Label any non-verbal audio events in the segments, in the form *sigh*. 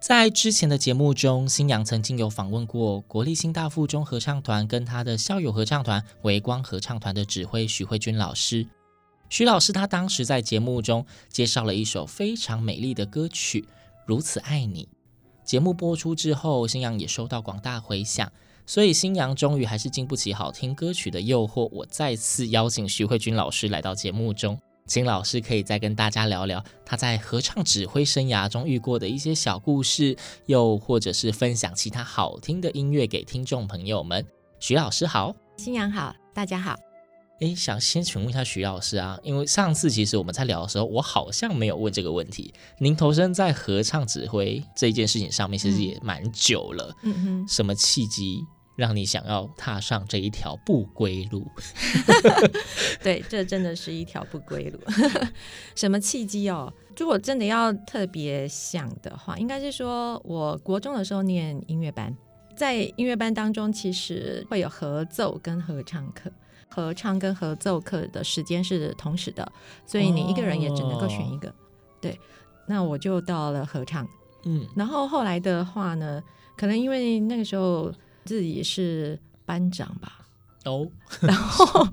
在之前的节目中，新阳曾经有访问过国立新大附中合唱团跟他的校友合唱团微光合唱团的指挥许慧君老师。许老师他当时在节目中介绍了一首非常美丽的歌曲《如此爱你》。节目播出之后，新阳也收到广大回响，所以新阳终于还是经不起好听歌曲的诱惑，我再次邀请徐慧君老师来到节目中。请老师可以再跟大家聊聊他在合唱指挥生涯中遇过的一些小故事，又或者是分享其他好听的音乐给听众朋友们。徐老师好，新阳好，大家好。诶，想先请问一下徐老师啊，因为上次其实我们在聊的时候，我好像没有问这个问题。您投身在合唱指挥这一件事情上面，其实也蛮久了。嗯哼，什么契机让你想要踏上这一条不归路？*laughs* 对，这真的是一条不归路。*laughs* 什么契机哦？如果真的要特别想的话，应该是说我国中的时候念音乐班，在音乐班当中，其实会有合奏跟合唱课。合唱跟合奏课的时间是同时的，所以你一个人也只能够选一个。Oh. 对，那我就到了合唱。嗯，然后后来的话呢，可能因为那个时候自己是班长吧。哦、oh. *laughs* 然后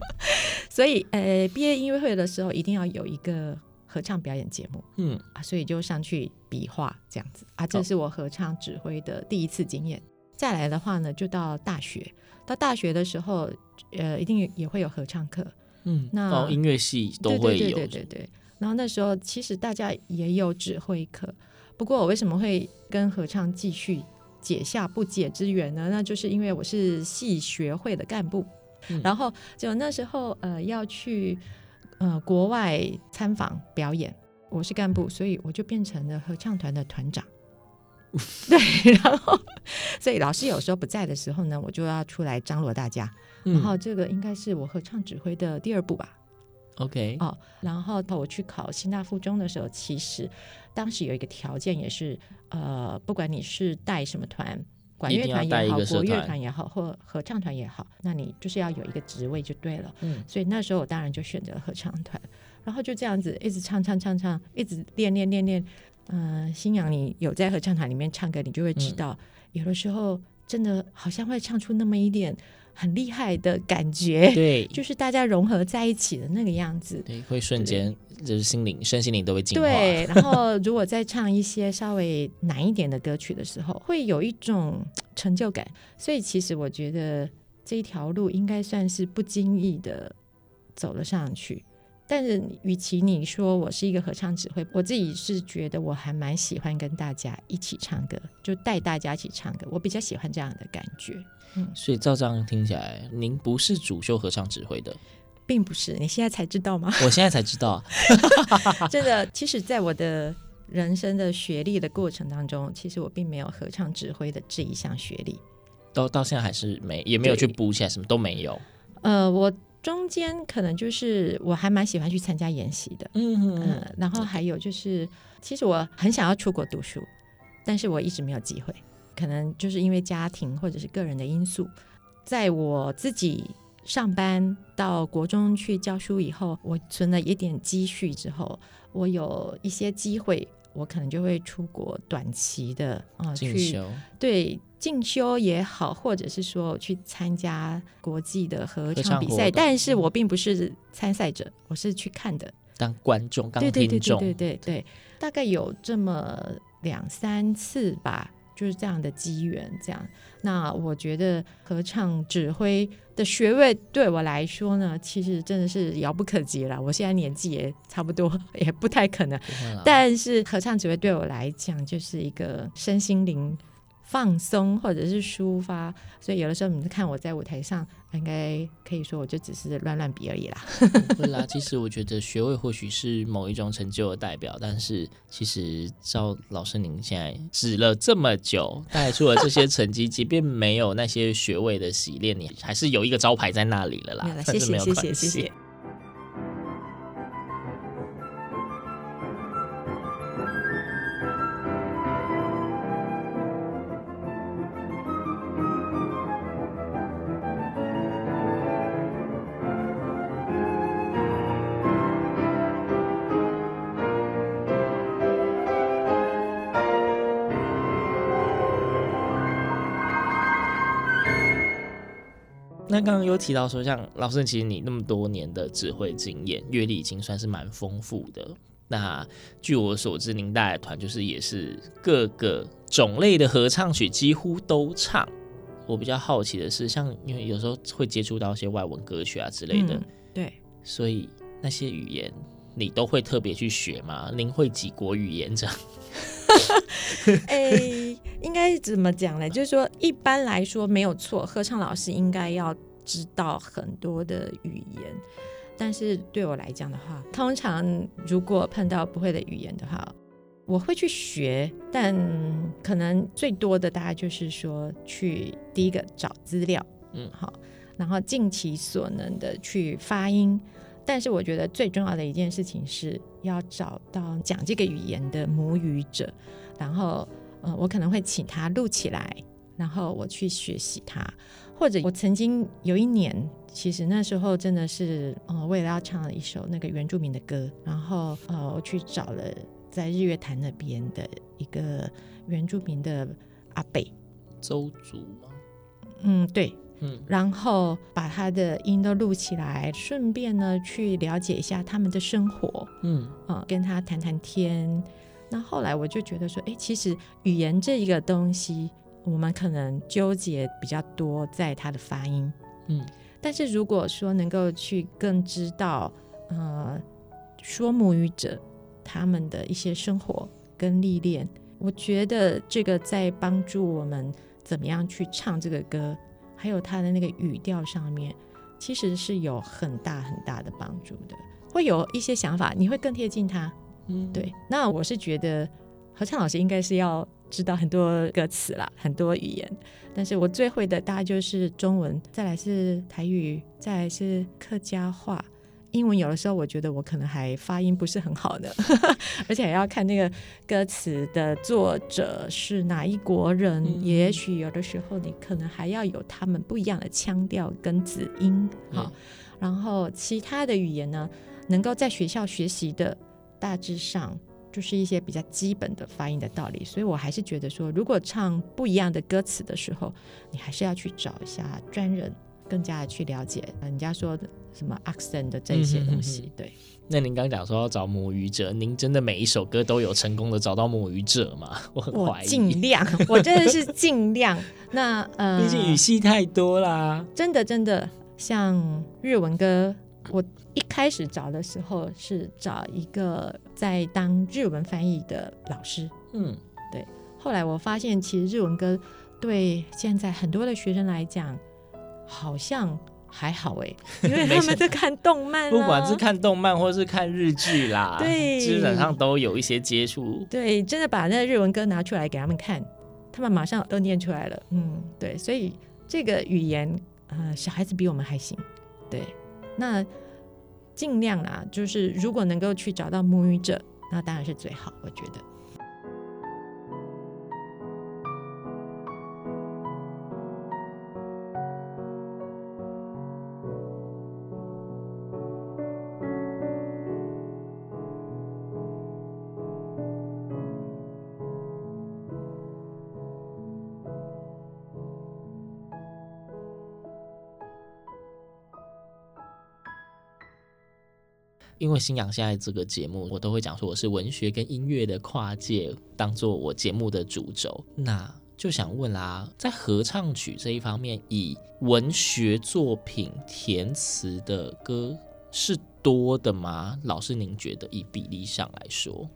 所以呃，毕业音乐会的时候一定要有一个合唱表演节目。嗯啊，所以就上去比划这样子啊，这是我合唱指挥的第一次经验。Oh. 再来的话呢，就到大学。到大学的时候，呃，一定也会有合唱课，嗯，那、哦、音乐系都会有，对对对对对。然后那时候其实大家也有指挥课，不过我为什么会跟合唱继续结下不解之缘呢？那就是因为我是系学会的干部，嗯、然后就那时候呃要去呃国外参访表演，我是干部，所以我就变成了合唱团的团长。*laughs* 对，*laughs* 然后所以老师有时候不在的时候呢，我就要出来张罗大家。嗯、然后这个应该是我合唱指挥的第二部吧。OK，哦，然后我去考新大附中的时候，其实当时有一个条件，也是呃，不管你是带什么团，管乐团也好，国乐团也好，或合唱团也好，那你就是要有一个职位就对了。嗯，所以那时候我当然就选择合唱团，然后就这样子一直唱唱唱唱，一直练练练练。嗯、呃，星洋，你有在合唱团里面唱歌，你就会知道，嗯、有的时候真的好像会唱出那么一点很厉害的感觉，对，*laughs* 就是大家融合在一起的那个样子，对，会瞬间就是心灵、身心灵都会进化。对，然后如果再唱一些稍微难一点的歌曲的时候，会有一种成就感。所以其实我觉得这一条路应该算是不经意的走了上去。但是，与其你说我是一个合唱指挥，我自己是觉得我还蛮喜欢跟大家一起唱歌，就带大家一起唱歌，我比较喜欢这样的感觉。嗯，所以照这样听起来，您不是主修合唱指挥的，并不是。你现在才知道吗？*laughs* 我现在才知道，*laughs* 真的。其实，在我的人生的学历的过程当中，其实我并没有合唱指挥的这一项学历，到到现在还是没，也没有去补起来，什么都没有。呃，我。中间可能就是我还蛮喜欢去参加研习的，嗯然后还有就是，其实我很想要出国读书，但是我一直没有机会，可能就是因为家庭或者是个人的因素。在我自己上班到国中去教书以后，我存了一点积蓄之后，我有一些机会。我可能就会出国短期的啊。去对进修也好，或者是说去参加国际的合唱比赛，但是我并不是参赛者，我是去看的，当观众、当听众。对对对对对对，对，大概有这么两三次吧。就是这样的机缘，这样。那我觉得合唱指挥的学位对我来说呢，其实真的是遥不可及了。我现在年纪也差不多，*laughs* 也不太可能。但是合唱指挥对我来讲，就是一个身心灵。放松或者是抒发，所以有的时候你看我在舞台上，应该可以说我就只是乱乱比而已啦。*laughs* 对啦，其实我觉得学位或许是某一种成就的代表，但是其实照老师您现在指了这么久，带出了这些成绩，即便没有那些学位的洗练，你还是有一个招牌在那里了啦。谢谢谢谢谢谢。那刚刚有提到说，像老师，其实你那么多年的指挥经验，阅历已经算是蛮丰富的。那据我所知，您带的团就是也是各个种类的合唱曲几乎都唱。我比较好奇的是，像因为有时候会接触到一些外文歌曲啊之类的，嗯、对，所以那些语言你都会特别去学吗？您会几国语言这样？哎、欸，应该怎么讲呢？就是说，一般来说没有错，合唱老师应该要知道很多的语言。但是对我来讲的话，通常如果碰到不会的语言的话，我会去学，但可能最多的大概就是说，去第一个找资料，嗯，好，然后尽其所能的去发音。但是我觉得最重要的一件事情是要找到讲这个语言的母语者，然后呃，我可能会请他录起来，然后我去学习他。或者我曾经有一年，其实那时候真的是呃，为了要唱一首那个原住民的歌，然后呃，我去找了在日月潭那边的一个原住民的阿北，周族吗？嗯，对。嗯，然后把他的音都录起来，顺便呢去了解一下他们的生活，嗯啊，跟他谈谈天。那后来我就觉得说，哎，其实语言这一个东西，我们可能纠结比较多在他的发音，嗯，但是如果说能够去更知道，呃，说母语者他们的一些生活跟历练，我觉得这个在帮助我们怎么样去唱这个歌。还有他的那个语调上面，其实是有很大很大的帮助的，会有一些想法，你会更贴近他。嗯，对。那我是觉得合唱老师应该是要知道很多歌词啦，很多语言。但是我最会的大概就是中文，再来是台语，再来是客家话。英文有的时候，我觉得我可能还发音不是很好的，*laughs* 而且还要看那个歌词的作者是哪一国人。嗯、也许有的时候，你可能还要有他们不一样的腔调跟子音。好、嗯，然后其他的语言呢，能够在学校学习的，大致上就是一些比较基本的发音的道理。所以我还是觉得说，如果唱不一样的歌词的时候，你还是要去找一下专人。更加的去了解人家说的什么 accent 的这些东西，嗯、哼哼对。那您刚讲说要找母语者，您真的每一首歌都有成功的找到母语者吗？我很怀疑。尽量，我真的是尽量。那呃，毕竟语系太多啦。真的真的，像日文歌，我一开始找的时候是找一个在当日文翻译的老师。嗯，对。后来我发现，其实日文歌对现在很多的学生来讲。好像还好哎，*laughs* 因为他们在看动漫，不管是看动漫或是看日剧啦，对，基本上都有一些接触。对，真的把那个日文歌拿出来给他们看，他们马上都念出来了。嗯，对，所以这个语言，呃，小孩子比我们还行。对，那尽量啊，就是如果能够去找到母语者，那当然是最好，我觉得。因为新阳现在这个节目，我都会讲说我是文学跟音乐的跨界，当做我节目的主轴。那就想问啦，在合唱曲这一方面，以文学作品填词的歌是多的吗？老师，您觉得以比例上来说？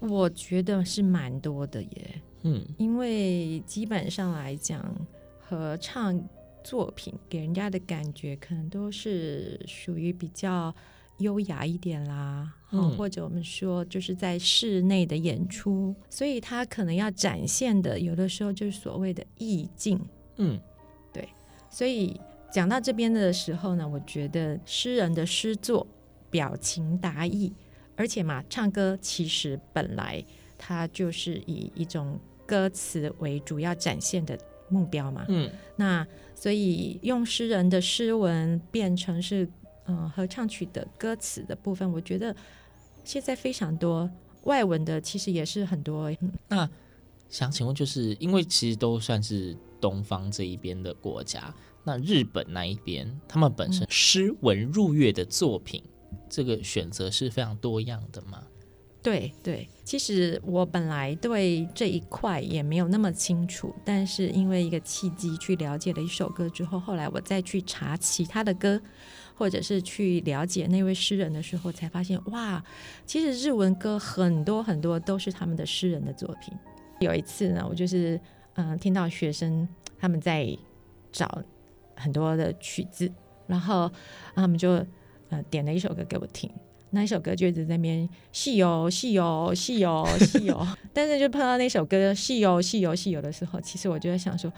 我觉得是蛮多的耶。嗯，因为基本上来讲，合唱作品给人家的感觉可能都是属于比较优雅一点啦，嗯，或者我们说就是在室内的演出，所以他可能要展现的有的时候就是所谓的意境。嗯，对，所以讲到这边的时候呢，我觉得诗人的诗作表情达意，而且嘛，唱歌其实本来它就是以一种歌词为主要展现的目标嘛。嗯，那所以用诗人的诗文变成是。嗯，合唱曲的歌词的部分，我觉得现在非常多外文的，其实也是很多。嗯、那想请问，就是因为其实都算是东方这一边的国家，那日本那一边，他们本身诗文入乐的作品，嗯、这个选择是非常多样的吗？对对，其实我本来对这一块也没有那么清楚，但是因为一个契机去了解了一首歌之后，后来我再去查其他的歌。或者是去了解那位诗人的时候，才发现哇，其实日文歌很多很多都是他们的诗人的作品。有一次呢，我就是嗯、听到学生他们在找很多的曲子，然后他们就呃点了一首歌给我听，那一首歌就一直在那边戏游戏游戏游戏游，但是就碰到那首歌戏游戏游戏游的时候，其实我就在想说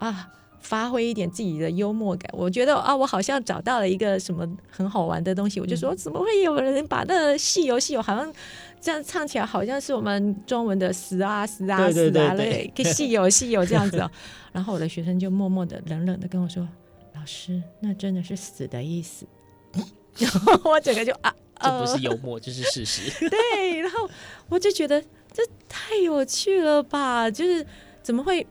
啊。发挥一点自己的幽默感，我觉得啊，我好像找到了一个什么很好玩的东西。我就说，怎么会有人把那个戏游戏，好像这样唱起来，好像是我们中文的死啊死啊死啊嘞，个戏游戏游这样子哦。*laughs* 然后我的学生就默默的、冷冷的跟我说：“老师，那真的是死的意思。*laughs* ”然后我整个就啊，这不是幽默，这、呃是事实。*laughs* 对，然后我就觉得这太有趣了吧，就是怎么会？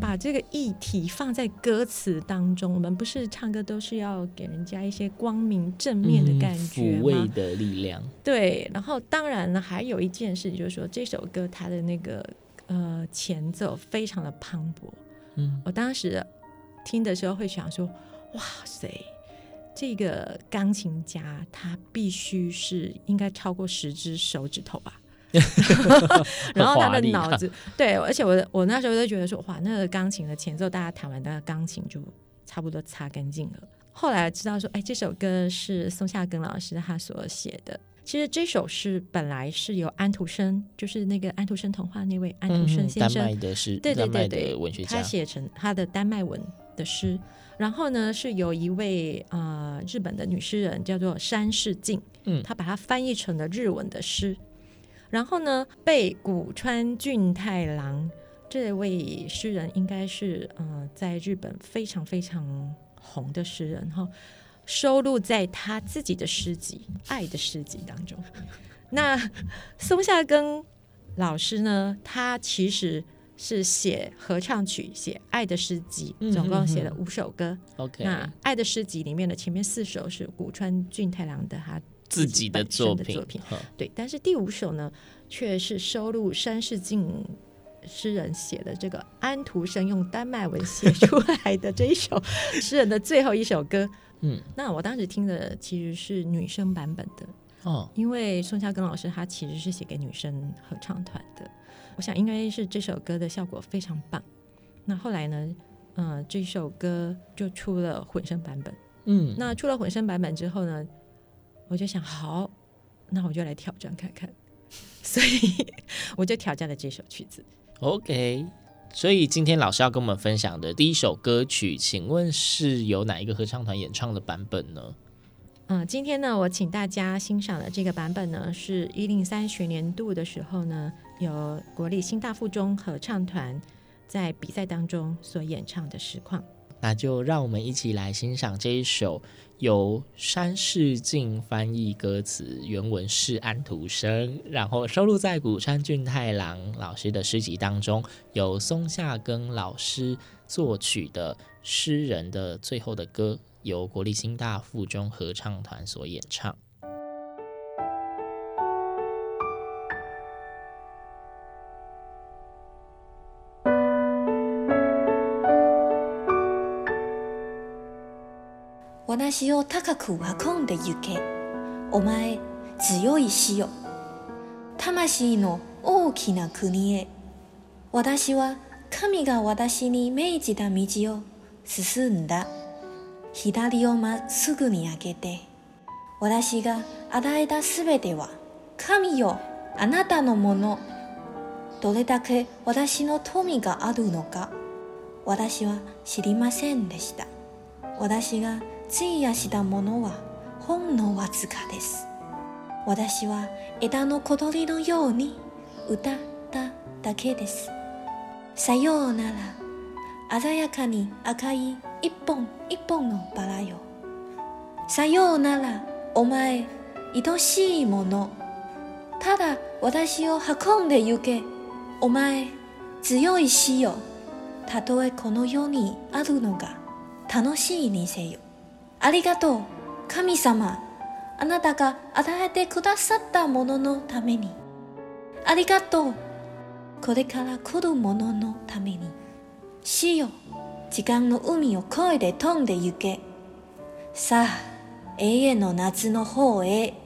把这个议题放在歌词当中，我们不是唱歌都是要给人家一些光明正面的感觉吗？抚慰的力量。对，然后当然呢，还有一件事就是说，这首歌它的那个呃前奏非常的磅礴。嗯，我当时听的时候会想说，哇塞，这个钢琴家他必须是应该超过十只手指头吧。*laughs* 然后他的脑子对，而且我我那时候就觉得说，哇，那个钢琴的前奏，大家弹完，那个钢琴就差不多擦干净了。后来知道说，哎，这首歌是松下耕老师他所写的。其实这首诗本来是由安徒生，就是那个安徒生童话那位安徒生先生，丹麦的诗，对对对对，文学家，他写成他的丹麦文的诗。然后呢，是由一位呃日本的女诗人叫做山势镜，嗯，她把它翻译成了日文的诗。然后呢，被古川俊太郎这位诗人，应该是呃，在日本非常非常红的诗人哈，收录在他自己的诗集《爱的诗集》当中。*laughs* 那松下耕老师呢，他其实是写合唱曲，写《爱的诗集》，总共写了五首歌。OK，那《爱的诗集》里面的前面四首是古川俊太郎的他。自己的作品，作品对，但是第五首呢，却是收录山势镜诗人写的这个安徒生用丹麦文写出 *laughs* 来的这一首诗人的最后一首歌。*laughs* 嗯，那我当时听的其实是女生版本的哦，因为松下耕老师他其实是写给女生合唱团的，我想应该是这首歌的效果非常棒。那后来呢，嗯、呃，这首歌就出了混声版本。嗯，那出了混声版本之后呢，我就想，好，那我就来挑战看看，所以我就挑战了这首曲子。OK，所以今天老师要跟我们分享的第一首歌曲，请问是由哪一个合唱团演唱的版本呢？嗯，今天呢，我请大家欣赏的这个版本呢，是一零三学年度的时候呢，由国立新大附中合唱团在比赛当中所演唱的实况。那就让我们一起来欣赏这一首由山市静翻译歌词，原文是安徒生，然后收录在谷川俊太郎老师的诗集当中，由松下根老师作曲的诗人的最后的歌，由国立新大附中合唱团所演唱。私を高く运んで行け。お前、强い死よ。魂の大きな国へ。私は神が私に命じた道を进んだ。左をまっすぐに开けて。私が与えたすべては、神よ、あなたのもの。どれだけ私の富があるのか、私は知りませんでした。私が费やしたものはほんのわずかです。私は枝の小鸟のように歌っただけです。さようなら、鲜やかに赤い一本一本のバラよ。さようなら、お前、爱しいもの。ただ私を运んで行け。お前、强い死よ。たとえこの世にあるのが楽しいにせよ。ありがとう、神様。あなたが与えてくださったもののために。ありがとう。これから来るもののために。死よ、時間の海を越えて飛んで行け。さあ、永遠の夏の方へ。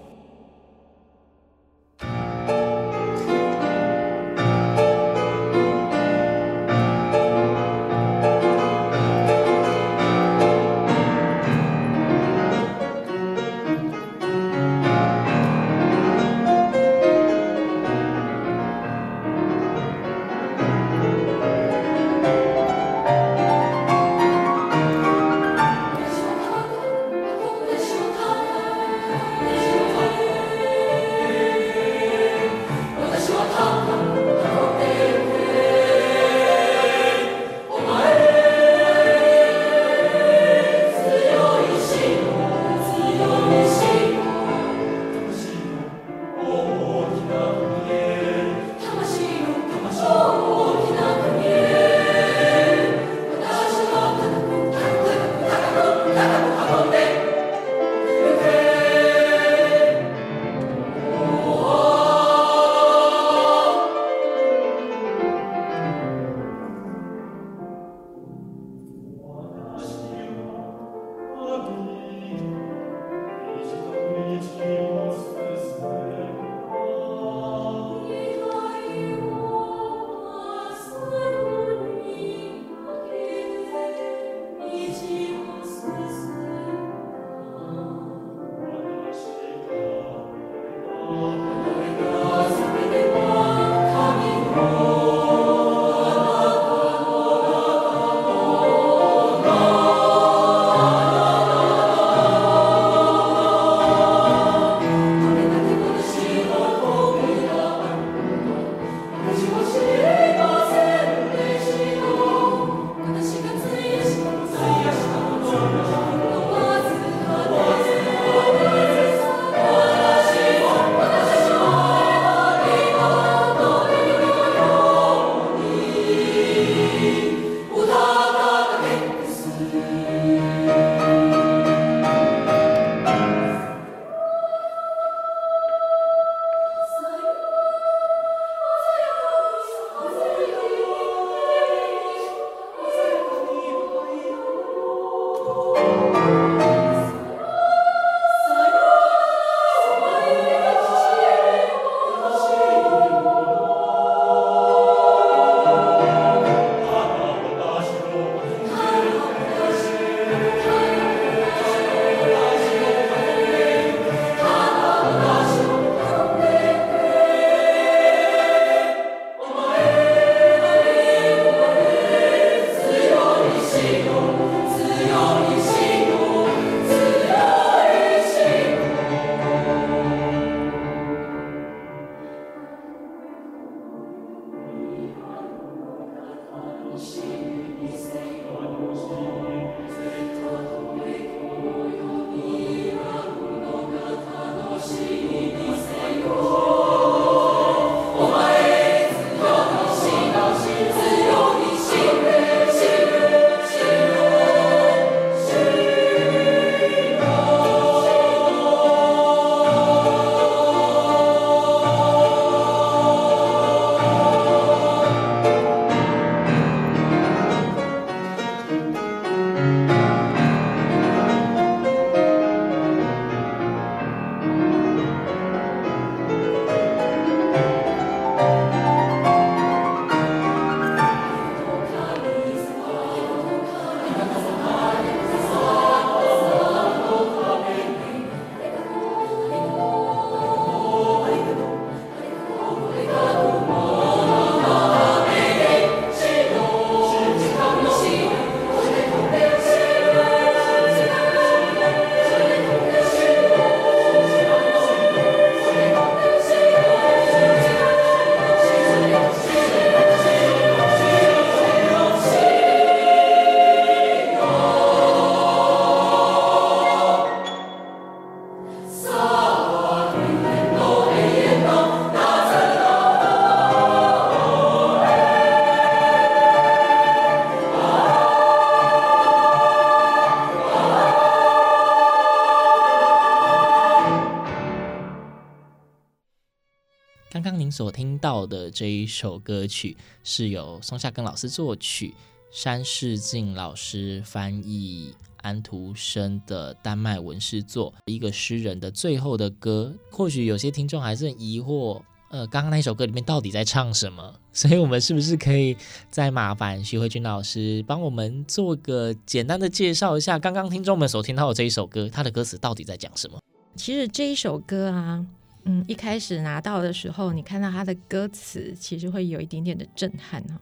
所听到的这一首歌曲，是由松下根老师作曲，山世静老师翻译，安徒生的丹麦文诗作，一个诗人的最后的歌。或许有些听众还是很疑惑，呃，刚刚那首歌里面到底在唱什么？*laughs* 所以我们是不是可以再麻烦徐慧君老师帮我们做个简单的介绍一下，刚刚听众们所听到的这一首歌，它的歌词到底在讲什么？其实这一首歌啊，嗯，一开始拿到的时候，你看到他的歌词，其实会有一点点的震撼哈。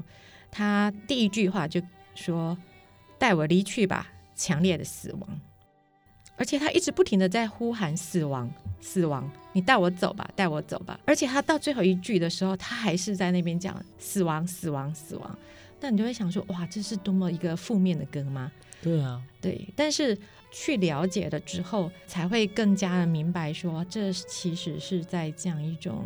他第一句话就说：“带我离去吧，强烈的死亡。”而且他一直不停的在呼喊死亡，死亡，你带我走吧，带我走吧。而且他到最后一句的时候，他还是在那边讲死亡，死亡，死亡。那你就会想说，哇，这是多么一个负面的歌吗？对啊，对。但是去了解了之后，才会更加的明白说，这其实是在讲一种。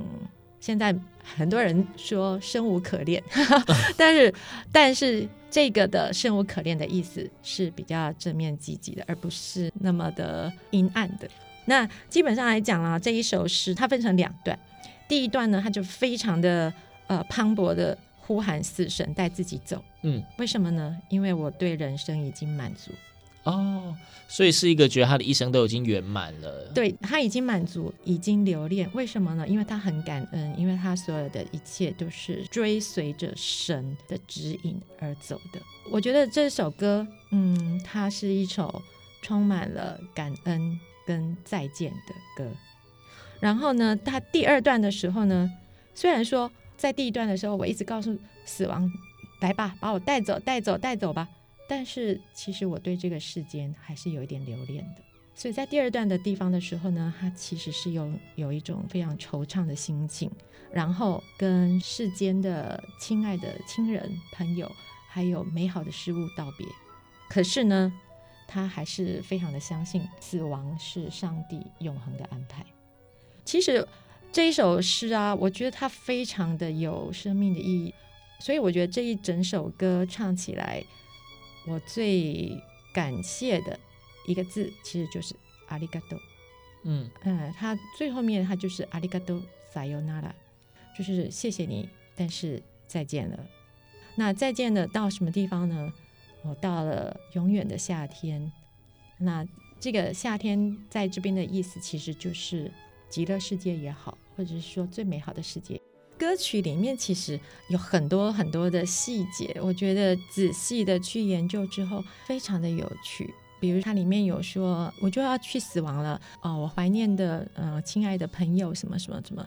现在很多人说生无可恋，*laughs* 但是但是这个的生无可恋的意思是比较正面积极的，而不是那么的阴暗的。那基本上来讲啊，这一首诗它分成两段，第一段呢，它就非常的呃磅礴的呼喊死神带自己走。嗯，为什么呢？因为我对人生已经满足。哦，所以是一个觉得他的一生都已经圆满了，对，他已经满足，已经留恋。为什么呢？因为他很感恩，因为他所有的一切都是追随着神的指引而走的。我觉得这首歌，嗯，它是一首充满了感恩跟再见的歌。然后呢，他第二段的时候呢，虽然说在第一段的时候，我一直告诉死亡，来吧，把我带走，带走，带走吧。但是其实我对这个世间还是有一点留恋的，所以在第二段的地方的时候呢，他其实是有有一种非常惆怅的心情，然后跟世间的亲爱的亲人、朋友，还有美好的事物道别。可是呢，他还是非常的相信死亡是上帝永恒的安排。其实这一首诗啊，我觉得它非常的有生命的意义，所以我觉得这一整首歌唱起来。我最感谢的一个字，其实就是“阿里嘎多”。嗯嗯，它最后面它就是“阿里嘎多撒尤那拉”，就是谢谢你，但是再见了。那再见了到什么地方呢？我到了永远的夏天。那这个夏天在这边的意思，其实就是极乐世界也好，或者是说最美好的世界。歌曲里面其实有很多很多的细节，我觉得仔细的去研究之后，非常的有趣。比如它里面有说，我就要去死亡了哦，我怀念的呃亲爱的朋友什么什么什么，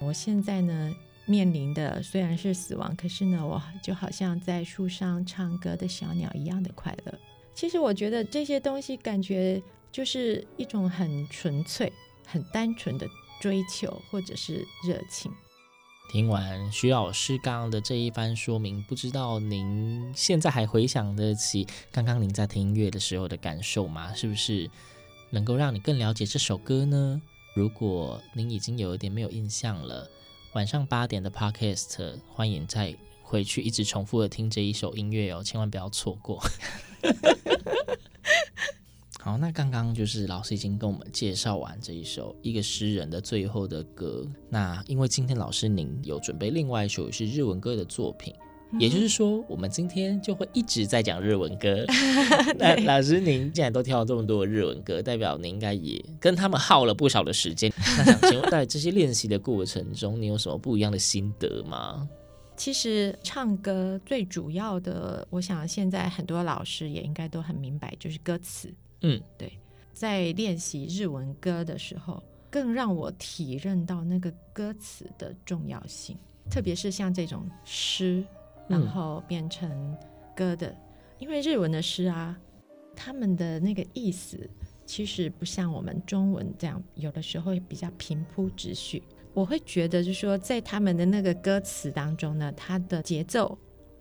我现在呢面临的虽然是死亡，可是呢我就好像在树上唱歌的小鸟一样的快乐。其实我觉得这些东西感觉就是一种很纯粹、很单纯的追求或者是热情。听完徐老师刚刚的这一番说明，不知道您现在还回想得起刚刚您在听音乐的时候的感受吗？是不是能够让你更了解这首歌呢？如果您已经有一点没有印象了，晚上八点的 Podcast，欢迎再回去一直重复的听这一首音乐哦，千万不要错过。*laughs* 好，那刚刚就是老师已经跟我们介绍完这一首一个诗人的最后的歌。那因为今天老师您有准备另外一首是日文歌的作品，嗯、也就是说，我们今天就会一直在讲日文歌。*laughs* 那老师您既然都挑了这么多的日文歌，代表您应该也跟他们耗了不少的时间。那想请问，在这些练习的过程中，你有什么不一样的心得吗？其实唱歌最主要的，我想现在很多老师也应该都很明白，就是歌词。嗯，对，在练习日文歌的时候，更让我体认到那个歌词的重要性，特别是像这种诗，然后变成歌的，嗯、因为日文的诗啊，他们的那个意思其实不像我们中文这样，有的时候会比较平铺直叙。我会觉得，就是说，在他们的那个歌词当中呢，它的节奏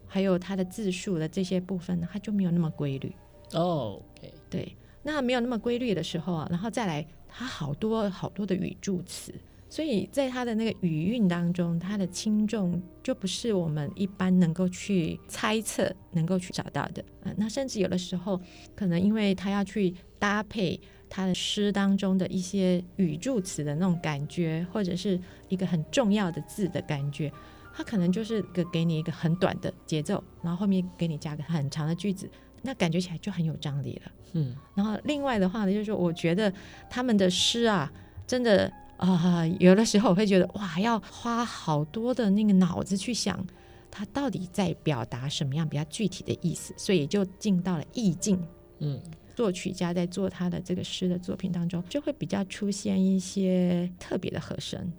还有它的字数的这些部分呢，它就没有那么规律。哦，OK，对。那没有那么规律的时候啊，然后再来，它好多好多的语助词，所以在它的那个语韵当中，它的轻重就不是我们一般能够去猜测、能够去找到的。嗯，那甚至有的时候，可能因为它要去搭配他的诗当中的一些语助词的那种感觉，或者是一个很重要的字的感觉，他可能就是个给你一个很短的节奏，然后后面给你加个很长的句子，那感觉起来就很有张力了。嗯，然后另外的话呢，就是说我觉得他们的诗啊，真的啊、呃，有的时候我会觉得哇，要花好多的那个脑子去想，他到底在表达什么样比较具体的意思，所以就进到了意境。嗯，作曲家在做他的这个诗的作品当中，就会比较出现一些特别的和声。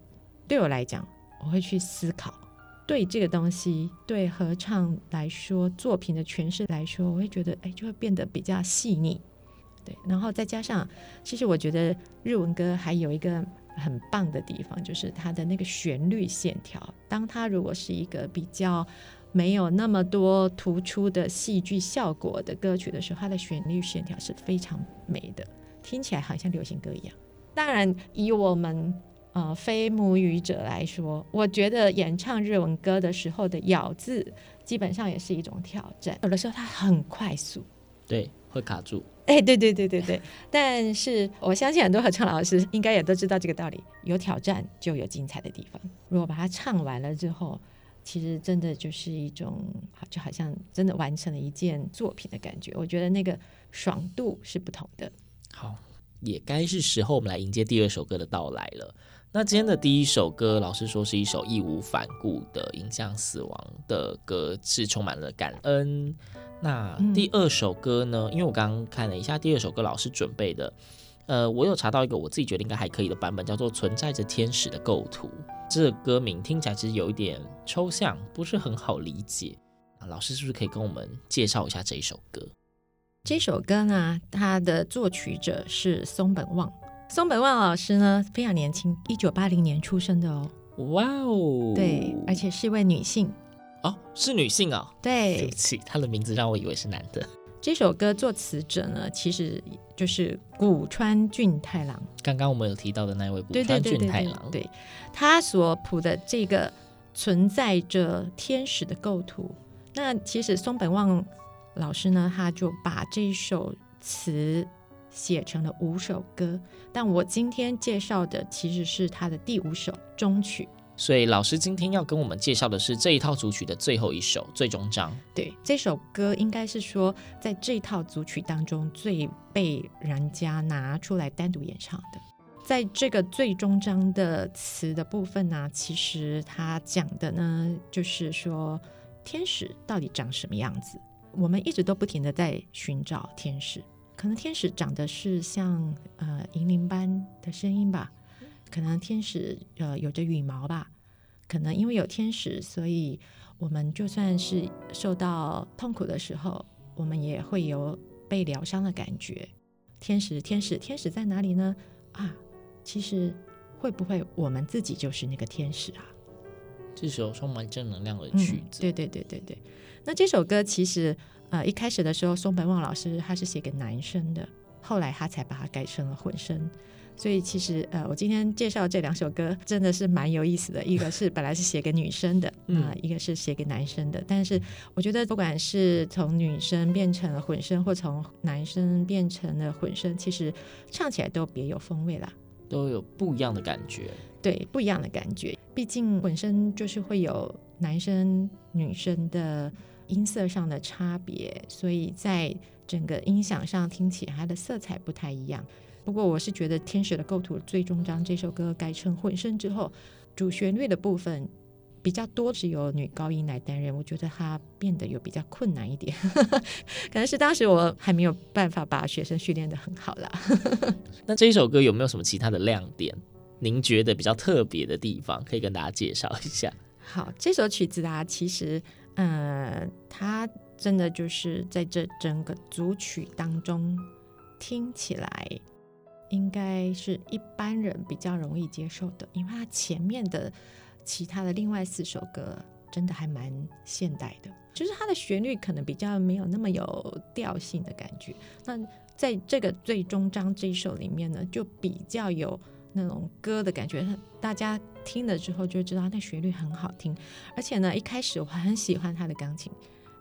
对我来讲，我会去思考，对这个东西，对合唱来说，作品的诠释来说，我会觉得，哎，就会变得比较细腻。对，然后再加上，其实我觉得日文歌还有一个很棒的地方，就是它的那个旋律线条。当它如果是一个比较没有那么多突出的戏剧效果的歌曲的时候，它的旋律线条是非常美的，听起来好像流行歌一样。当然，以我们呃非母语者来说，我觉得演唱日文歌的时候的咬字基本上也是一种挑战，有的时候它很快速，对，会卡住。哎，对对对对对，但是我相信很多合唱老师应该也都知道这个道理：有挑战就有精彩的地方。如果把它唱完了之后，其实真的就是一种，就好像真的完成了一件作品的感觉。我觉得那个爽度是不同的。好，也该是时候我们来迎接第二首歌的到来了。那今天的第一首歌，老师说是一首义无反顾的迎向死亡的歌，是充满了感恩。那第二首歌呢？因为我刚刚看了一下第二首歌老师准备的，呃，我有查到一个我自己觉得应该还可以的版本，叫做《存在着天使的构图》。这个歌名听起来其实有一点抽象，不是很好理解。啊，老师是不是可以跟我们介绍一下这一首歌？这首歌呢，它的作曲者是松本旺。松本旺老师呢非常年轻，一九八零年出生的哦。哇哦，对，而且是一位女性。哦，是女性哦。对，对不起，她的名字让我以为是男的。这首歌作词者呢，其实就是古川俊太郎。刚刚我们有提到的那位谷川俊太郎。对，他所谱的这个存在着天使的构图。那其实松本旺老师呢，他就把这一首词写成了五首歌。但我今天介绍的其实是他的第五首终曲。所以老师今天要跟我们介绍的是这一套组曲的最后一首最终章。对，这首歌应该是说在这套组曲当中最被人家拿出来单独演唱的。在这个最终章的词的部分呢、啊，其实他讲的呢，就是说天使到底长什么样子？我们一直都不停的在寻找天使，可能天使长得是像呃银铃般的声音吧。可能天使呃有着羽毛吧，可能因为有天使，所以我们就算是受到痛苦的时候，我们也会有被疗伤的感觉。天使，天使，天使在哪里呢？啊，其实会不会我们自己就是那个天使啊？这首充满正能量的曲子。嗯，对对对对对。那这首歌其实呃一开始的时候，松本旺老师他是写给男生的，后来他才把它改成了混声。所以其实呃，我今天介绍这两首歌真的是蛮有意思的。一个是本来是写给女生的，啊、呃，一个是写给男生的。但是我觉得不管是从女生变成了混声，或从男生变成了混声，其实唱起来都别有风味啦，都有不一样的感觉。对，不一样的感觉。毕竟混声就是会有男生女生的音色上的差别，所以在整个音响上听起来它的色彩不太一样。不过我是觉得《天使的构图》最终章这首歌改成混声之后，主旋律的部分比较多是由女高音来担任，我觉得它变得有比较困难一点，*laughs* 可能是当时我还没有办法把学生训练得很好啦。*laughs* 那这一首歌有没有什么其他的亮点？您觉得比较特别的地方，可以跟大家介绍一下？好，这首曲子啊，其实，呃，它真的就是在这整个组曲当中听起来。应该是一般人比较容易接受的，因为它前面的其他的另外四首歌真的还蛮现代的，就是它的旋律可能比较没有那么有调性的感觉。那在这个最终章这一首里面呢，就比较有那种歌的感觉，大家听了之后就知道那旋律很好听。而且呢，一开始我很喜欢他的钢琴，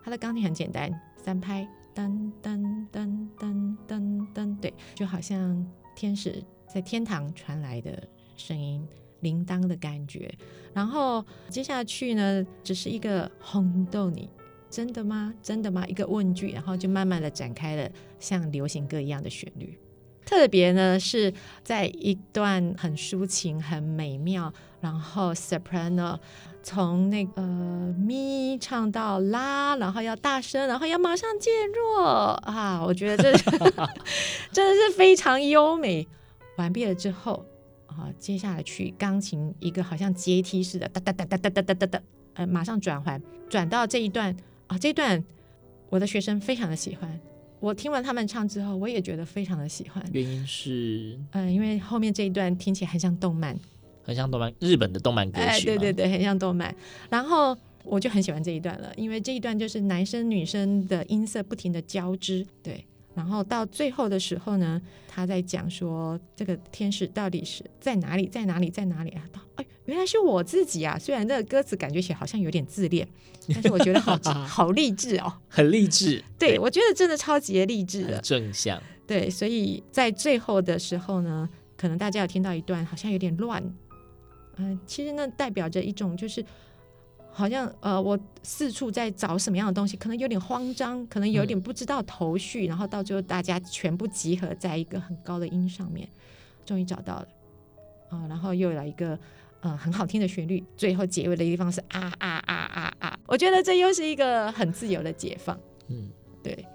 他的钢琴很简单，三拍，噔噔噔噔噔噔，对，就好像。天使在天堂传来的声音，铃铛的感觉。然后接下去呢，只是一个红豆你，真的吗？真的吗？一个问句，然后就慢慢的展开了像流行歌一样的旋律。特别呢是在一段很抒情、很美妙，然后 soprano 从那个咪唱到拉，然后要大声，然后要马上渐弱啊！我觉得这 *laughs* 真的是非常优美。完毕了之后啊，接下来去钢琴一个好像阶梯似的哒哒哒哒哒哒哒哒，呃，马上转环转到这一段啊，这段我的学生非常的喜欢。我听完他们唱之后，我也觉得非常的喜欢。原因是，嗯、呃，因为后面这一段听起来很像动漫，很像动漫，日本的动漫歌曲。哎，对对对，很像动漫。然后我就很喜欢这一段了，因为这一段就是男生女生的音色不停的交织，对。然后到最后的时候呢，他在讲说这个天使到底是在哪里，在哪里，在哪里啊？哎，原来是我自己啊！虽然这个歌词感觉起来好像有点自恋，但是我觉得好 *laughs* 好励志哦，很励志。*laughs* 对，对我觉得真的超级励志的，正向。对，所以在最后的时候呢，可能大家有听到一段好像有点乱，嗯、呃，其实那代表着一种就是。好像呃，我四处在找什么样的东西，可能有点慌张，可能有点不知道头绪，嗯、然后到最后大家全部集合在一个很高的音上面，终于找到了啊、呃，然后又来一个呃很好听的旋律，最后结尾的地方是啊啊啊啊啊！我觉得这又是一个很自由的解放。嗯，对。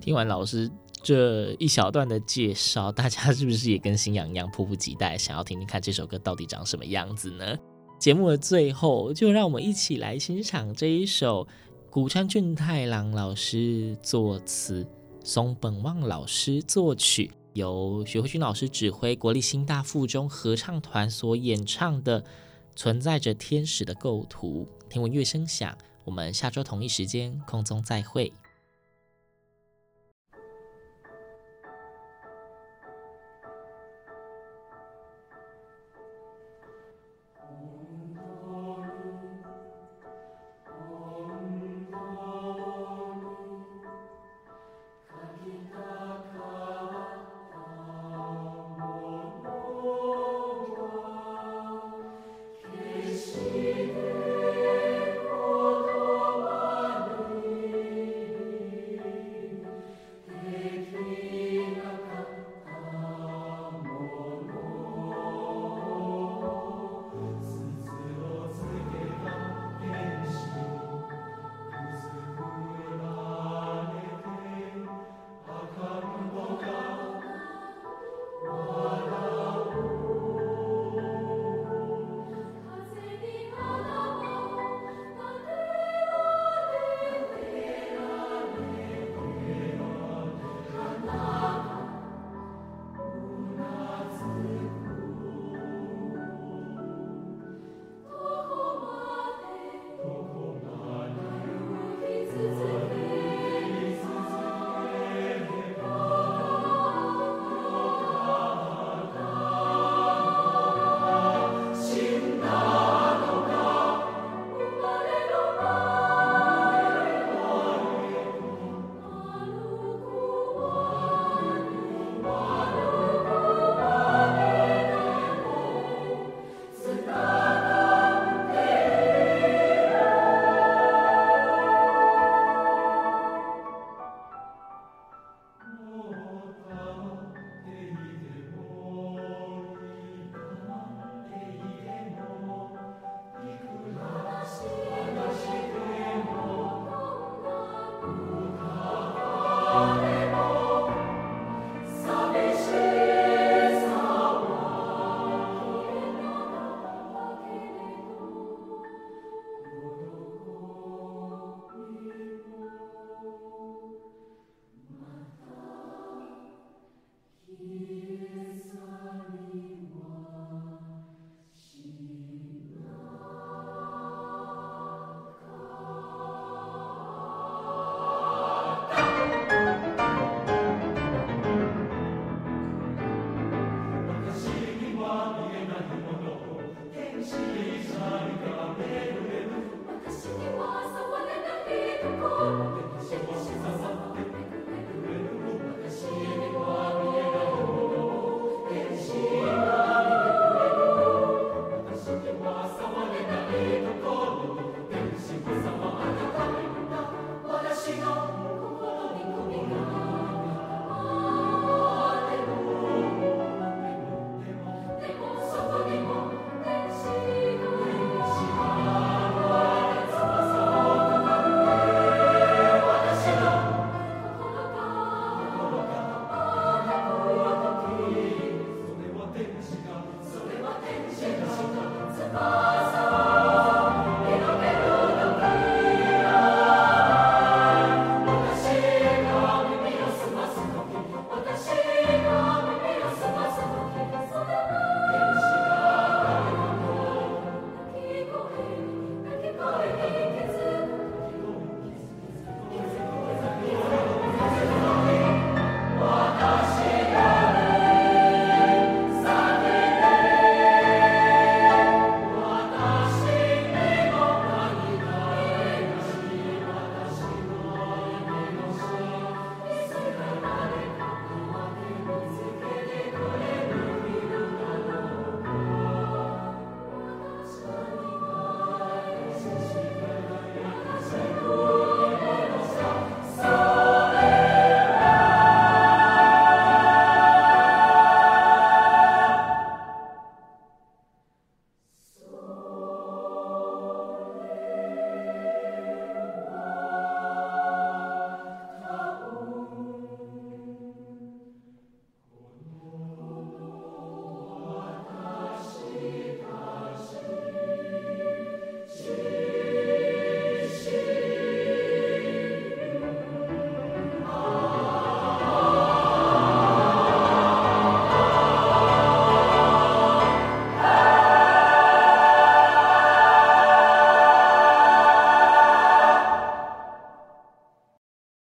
听完老师这一小段的介绍，大家是不是也跟新洋一样迫不及待想要听听看这首歌到底长什么样子呢？节目的最后，就让我们一起来欣赏这一首古川俊太郎老师作词、松本望老师作曲，由徐慧君老师指挥国立新大附中合唱团所演唱的《存在着天使的构图》。听闻乐声响，我们下周同一时间空中再会。